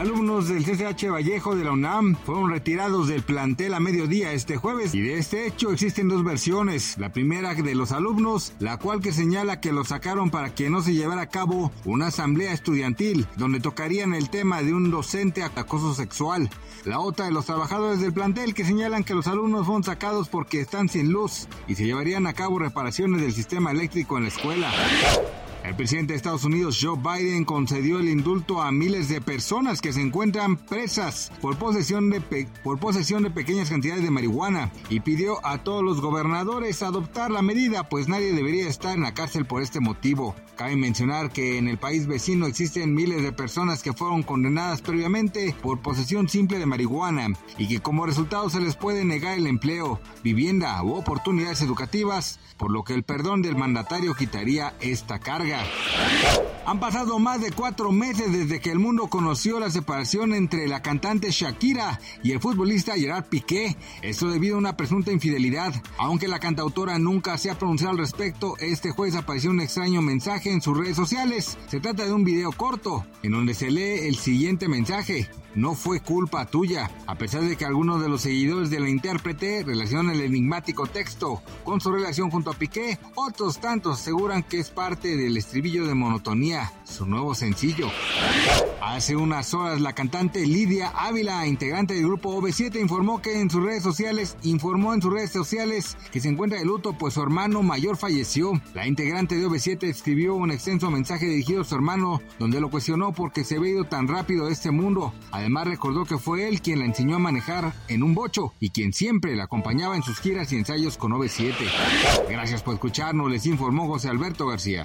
Alumnos del CCH Vallejo de la UNAM fueron retirados del plantel a mediodía este jueves y de este hecho existen dos versiones. La primera de los alumnos, la cual que señala que lo sacaron para que no se llevara a cabo una asamblea estudiantil donde tocarían el tema de un docente acoso sexual. La otra de los trabajadores del plantel que señalan que los alumnos fueron sacados porque están sin luz y se llevarían a cabo reparaciones del sistema eléctrico en la escuela. El presidente de Estados Unidos, Joe Biden, concedió el indulto a miles de personas que se encuentran presas por posesión de, por posesión de pequeñas cantidades de marihuana y pidió a todos los gobernadores adoptar la medida, pues nadie debería estar en la cárcel por este motivo. Cabe mencionar que en el país vecino existen miles de personas que fueron condenadas previamente por posesión simple de marihuana y que como resultado se les puede negar el empleo, vivienda u oportunidades educativas, por lo que el perdón del mandatario quitaría esta carga. Han pasado más de cuatro meses desde que el mundo conoció la separación entre la cantante Shakira y el futbolista Gerard Piqué. Esto debido a una presunta infidelidad. Aunque la cantautora nunca se ha pronunciado al respecto, este jueves apareció un extraño mensaje en sus redes sociales. Se trata de un video corto en donde se lee el siguiente mensaje. No fue culpa tuya, a pesar de que algunos de los seguidores de la intérprete relacionan el enigmático texto con su relación junto a Piqué, otros tantos aseguran que es parte del estribillo de monotonía, su nuevo sencillo. Hace unas horas la cantante Lidia Ávila, integrante del grupo OV7, informó que en sus redes sociales, informó en sus redes sociales que se encuentra de luto pues su hermano mayor falleció. La integrante de OV7 escribió un extenso mensaje dirigido a su hermano donde lo cuestionó porque se había ido tan rápido de este mundo. Además recordó que fue él quien la enseñó a manejar en un bocho y quien siempre la acompañaba en sus giras y ensayos con OV7. Gracias por escucharnos, les informó José Alberto García.